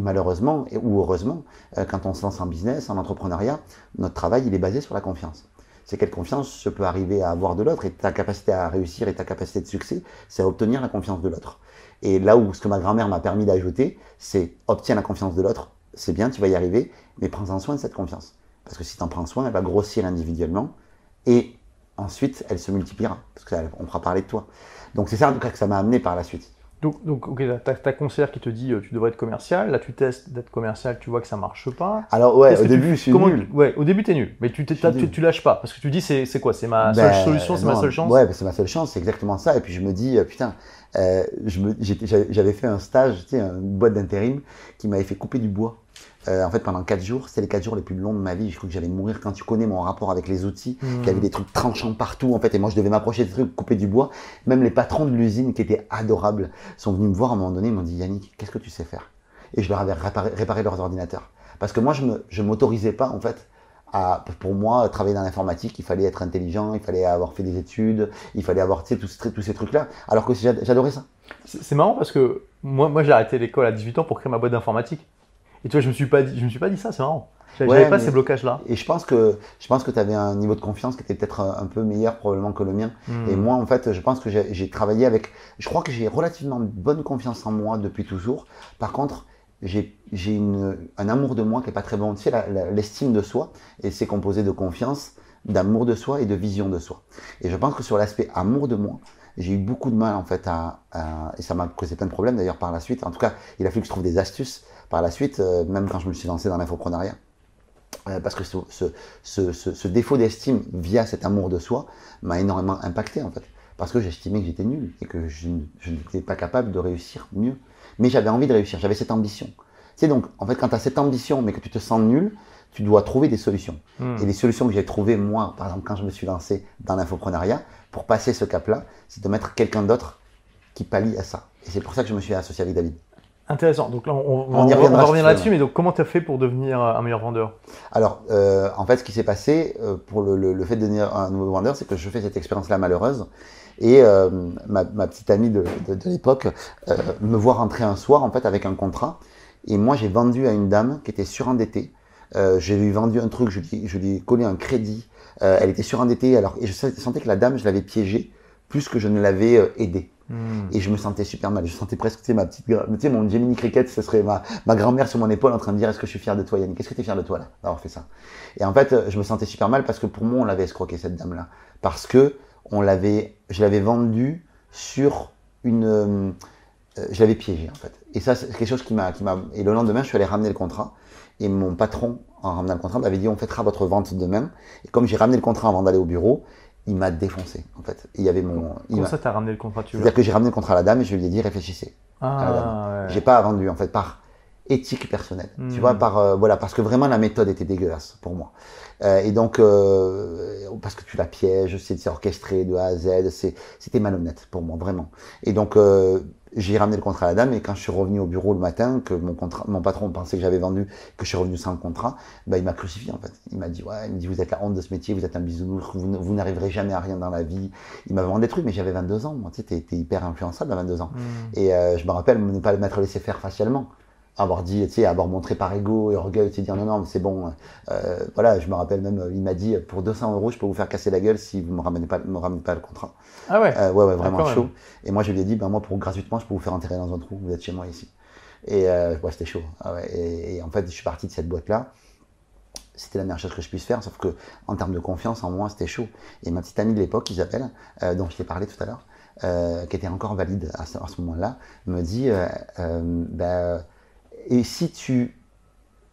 malheureusement, ou heureusement, euh, quand on se lance en business, en entrepreneuriat, notre travail, il est basé sur la confiance. C'est quelle confiance je peux arriver à avoir de l'autre et ta capacité à réussir et ta capacité de succès, c'est à obtenir la confiance de l'autre. Et là où ce que ma grand-mère m'a permis d'ajouter, c'est obtiens la confiance de l'autre, c'est bien, tu vas y arriver, mais prends-en soin de cette confiance. Parce que si tu en prends soin, elle va grossir individuellement et ensuite elle se multipliera, parce qu'on fera parler de toi. Donc c'est ça en tout cas que ça m'a amené par la suite. Donc, donc ok, ta, ta conseillère qui te dit euh, tu devrais être commercial, là tu testes d'être commercial, tu vois que ça marche pas. Alors ouais, au début je suis nul. Ouais, au début t'es nul, mais tu, tu, tu, lâches pas parce que tu dis c'est quoi, c'est ma seule ben, solution, c'est ma seule chance? Ouais, c'est ma seule chance, c'est exactement ça. Et puis je me dis euh, putain, euh, j'avais fait un stage, tu sais, une boîte d'intérim qui m'avait fait couper du bois. Euh, en fait, pendant 4 jours, c'était les 4 jours les plus longs de ma vie. Je crois que j'allais mourir quand tu connais mon rapport avec les outils, mmh. qu'il y avait des trucs tranchants partout, en fait, et moi je devais m'approcher des trucs, couper du bois. Même les patrons de l'usine, qui étaient adorables, sont venus me voir à un moment donné, ils m'ont dit Yannick, qu'est-ce que tu sais faire? Et je leur avais réparé, leurs ordinateurs. Parce que moi, je ne m'autorisais pas, en fait, à, pour moi, travailler dans l'informatique, il fallait être intelligent, il fallait avoir fait des études, il fallait avoir tous, tous ces trucs-là. Alors que j'adorais ça. C'est marrant parce que moi, moi j'ai arrêté l'école à 18 ans pour créer ma boîte d'informatique. Et tu vois, je me suis pas dit, je me suis pas dit ça, c'est marrant. J'avais pas ces blocages-là. Et je pense que je pense que tu avais un niveau de confiance qui était peut-être un, peu meilleur probablement que le mien. Hmm. Et moi, en fait, je pense que j'ai travaillé avec. Je crois que j'ai relativement bonne confiance en moi depuis toujours. Par contre, j'ai un amour de moi qui est pas très bon. Tu sais, l'estime de soi, et c'est composé de confiance, d'amour de soi et de vision de soi. Et je pense que sur l'aspect amour de moi, j'ai eu beaucoup de mal en fait à, et ça m'a causé plein de problèmes d'ailleurs par la suite. En tout cas, il a fallu que je trouve des astuces par la suite, euh, même quand je me suis lancé dans l'infoprenariat. Euh, parce que ce, ce, ce, ce défaut d'estime via cet amour de soi m'a énormément impacté en fait. Parce que j'estimais que j'étais nul et que je, n'étais pas capable de réussir mieux. Mais j'avais envie de réussir, j'avais cette ambition. C'est donc, en fait, quand tu as cette ambition mais que tu te sens nul, tu dois trouver des solutions. Hmm. Et les solutions que j'ai trouvées, moi, par exemple, quand je me suis lancé dans l'infoprenariat, pour passer ce cap-là, c'est de mettre quelqu'un d'autre qui pallie à ça. Et c'est pour ça que je me suis associé avec David. Intéressant. Donc là, on, on, y reviendra, revenir là-dessus. Mais donc, comment tu as fait pour devenir un meilleur vendeur? Alors, euh, en fait, ce qui s'est passé euh, pour le, le, fait de devenir un nouveau vendeur, c'est que je fais cette expérience-là malheureuse. Et euh, ma, ma, petite amie de, de, de l'époque euh, me voit rentrer un soir, en fait, avec un contrat. Et moi, j'ai vendu à une dame qui était surendettée. Euh, j'ai lui vendu un truc, je lui, je lui ai collé un crédit. elle était surendettée. Alors, et je sentais que la dame, je l'avais piégée plus que je ne l'avais aidée. Hmm. Et je me sentais super mal. Je sentais presque, tu sais, ma petite, tu sais, mon Gemini Cricket, ce serait ma, ma grand-mère sur mon épaule en train de dire, est-ce que je suis fier de toi, Yannick? Qu'est-ce que tu es fier de toi, là, d'avoir fait ça? Et en fait, je me sentais super mal parce que pour moi, on l'avait escroqué, cette dame-là. Parce que on l'avait, je l'avais vendue sur une, euh, je l'avais piégée, en fait. Et ça, c'est quelque chose qui m'a, qui et le lendemain, je suis allé ramener le contrat. Et mon patron, en ramenant le contrat, m'avait dit, on fêtera votre vente demain. Et comme j'ai ramené le contrat avant d'aller au bureau, il m'a défoncé en fait. Il y avait mon. Comment ça t'as ramené le contrat C'est-à-dire que j'ai ramené le contrat à la dame et je lui ai dit réfléchissez. Ah, J'ai pas vendu en fait par éthique personnelle. Tu hmm. vois par euh, voilà parce que vraiment la méthode était dégueulasse pour moi. Euh, et donc euh, parce que tu la pièges, c'est orchestré de A à Z, c'était malhonnête pour moi vraiment. Et donc j'ai ramené le contrat à la dame et quand je suis revenu au bureau le matin, que mon, contrat, mon patron pensait que j'avais vendu, que je suis revenu sans contrat, bah, il m'a crucifié en fait. Il m'a dit, ouais, il me dit, vous êtes la honte de ce métier, vous êtes un bisounours, vous, vous n'arriverez jamais à rien dans la vie. Il m'a vraiment détruit, mais j'avais 22 ans, moi, tu sais, t'es, hyper influençable à 22 ans. Hmm. Et euh, je me rappelle ne pas m'être laissé faire facialement avoir dit, tu sais, avoir montré par ego et orgueil, tu sais, dire non, non, c'est bon. Euh, voilà, je me rappelle même, il m'a dit, pour 200 euros, je peux vous faire casser la gueule si vous me ramenez pas, me ramenez pas le contrat. Ah ouais. Euh, ouais, ouais, vraiment chaud. Et moi, je lui ai dit, ben moi, pour gratuitement, je peux vous faire enterrer dans un trou. Vous êtes chez moi ici. Et euh, ouais, c'était chaud. Ah ouais. et, en fait, je suis parti de cette boîte-là. C'était la meilleure chose que je puisse faire, sauf que en termes de confiance en moi, c'était chaud. Et ma petite amie de l'époque, Isabelle, euh, dont je t'ai parlé tout à l'heure, euh, qui était encore valide à ce, à ce moment-là, me dit, euh, ben et si tu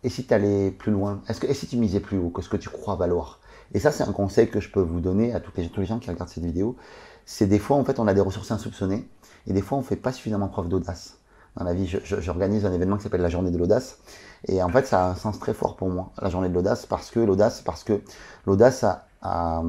et si allais plus loin Est-ce que et si tu misais plus haut que ce que tu crois valoir? Et ça, c'est un conseil que je peux vous donner à toutes les, tous les gens qui regardent cette vidéo. C'est des fois, en fait, on a des ressources insoupçonnées et des fois, on fait pas suffisamment preuve d'audace. Dans la vie, j'organise un événement qui s'appelle la journée de l'audace. Et en fait, ça a un sens très fort pour moi, la journée de l'audace, parce que l'audace, parce que l'audace a,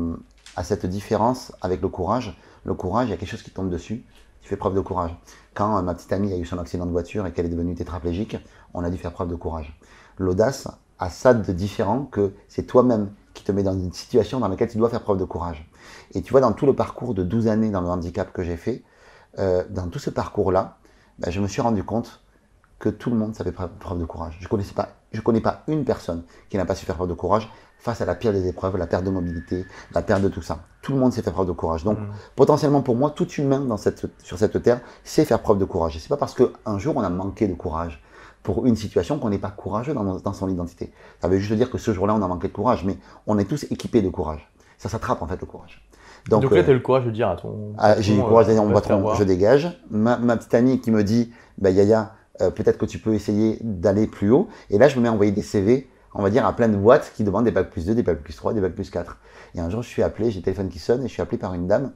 cette différence avec le courage. Le courage, il y a quelque chose qui tombe dessus. Tu fais preuve de courage. Quand ma petite amie a eu son accident de voiture et qu'elle est devenue tétraplégique, on a dû faire preuve de courage. L'audace a ça de différent que c'est toi-même qui te met dans une situation dans laquelle tu dois faire preuve de courage. Et tu vois, dans tout le parcours de 12 années dans le handicap que j'ai fait, euh, dans tout ce parcours-là, ben, je me suis rendu compte que tout le monde savait preuve de courage. Je ne connais pas une personne qui n'a pas su faire preuve de courage face à la pire des épreuves, la perte de mobilité, la perte de tout ça. Tout le monde sait faire preuve de courage. Donc, mm. potentiellement pour moi, tout humain dans cette, sur cette terre sait faire preuve de courage. Et c'est pas parce qu'un jour on a manqué de courage pour une situation qu'on n'est pas courageux dans, dans, son identité. Ça veut juste dire que ce jour-là on a manqué de courage, mais on est tous équipés de courage. Ça s'attrape en fait le courage. Donc, là, euh, tu as le courage de dire à ton. Ah, j'ai eu le courage de dire à mon patron, je dégage. Ma, ma, petite amie qui me dit, bah, Yaya, euh, peut-être que tu peux essayer d'aller plus haut. Et là, je me mets à envoyer des CV on va dire, à plein de boîtes qui demandent des bacs plus 2, des bacs plus 3, des bacs plus 4. Et un jour, je suis appelé, j'ai le téléphone qui sonne et je suis appelé par une dame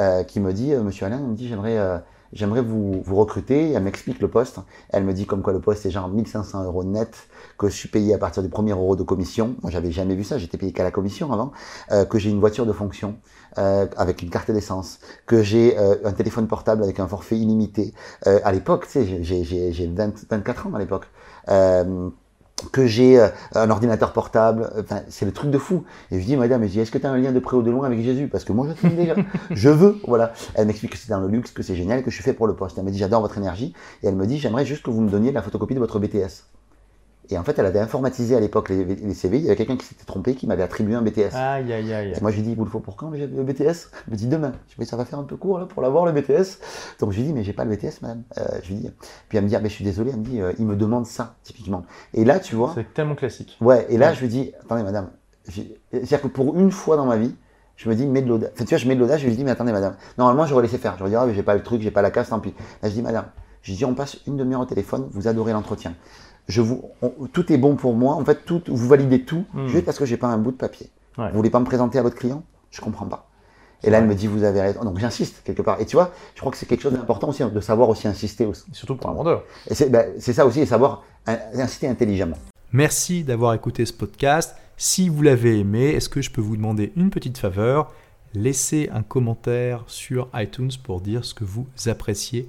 euh, qui me dit, euh, Monsieur Alain, elle me dit, j'aimerais, euh, j'aimerais vous, vous recruter. elle m'explique le poste. Elle me dit comme quoi le poste est genre 1500 euros net, que je suis payé à partir du premier euro de commission. Moi, j'avais jamais vu ça, j'étais payé qu'à la commission avant. que j'ai une voiture de fonction avec une carte d'essence, que j'ai un téléphone portable avec un forfait illimité. à l'époque, tu sais, j'ai 24 ans à l'époque que j'ai euh, un ordinateur portable, enfin, c'est le truc de fou. Et je dis, madame, est-ce que tu as un lien de près ou de loin avec Jésus? Parce que moi, je suis déjà. je veux, voilà. Elle m'explique que c'est dans le luxe, que c'est génial, que je suis fait pour le poste. Elle me dit, j'adore votre énergie. Et elle me dit, j'aimerais juste que vous me donniez la photocopie de votre BTS. Et en fait, elle avait informatisé à l'époque les, CV. Il y avait quelqu'un qui s'était trompé, qui m'avait attribué un BTS. Aïe, aïe, aïe. Et moi, je lui dis, vous le faut pour quand le BTS Elle me dit demain. Je lui dis, ça va faire un peu court là, pour l'avoir le BTS. Donc je lui dis, mais j'ai pas le BTS, madame. Euh, je lui dis. Puis elle me dit, ah, je suis désolé. Elle me dit, euh, il me demande ça, typiquement. Et là, tu vois. C'est tellement classique. Ouais, et là, je lui dis, attendez, madame. C'est-à-dire que pour une fois dans ma vie, je me dis, mets de l'audace. Enfin, tu vois, je mets de l'audace, je lui dis, mais attendez, madame. Normalement, j'aurais laissé faire. Je dire, ah, mais j'ai pas le truc, j'ai pas la casse, tant pis. Là, je dis, madame. Je dis, on passe une demi-heure au téléphone, vous adorez l'entretien je vous, tout est bon pour moi. En fait, tout, vous validez tout hmm. juste parce que j'ai pas un bout de papier. Vous voulez pas me présenter à votre client? Je comprends pas. Et là, elle me dit, vous avez raison. Donc, j'insiste quelque part. Et tu vois, je crois que c'est quelque chose d'important aussi, de savoir aussi insister. Aussi. Surtout pour un vendeur. Et ben, c'est ça aussi, et savoir insister intelligemment. Merci d'avoir écouté ce podcast. Si vous l'avez aimé, est-ce que je peux vous demander une petite faveur? Laissez un commentaire sur iTunes pour dire ce que vous appréciez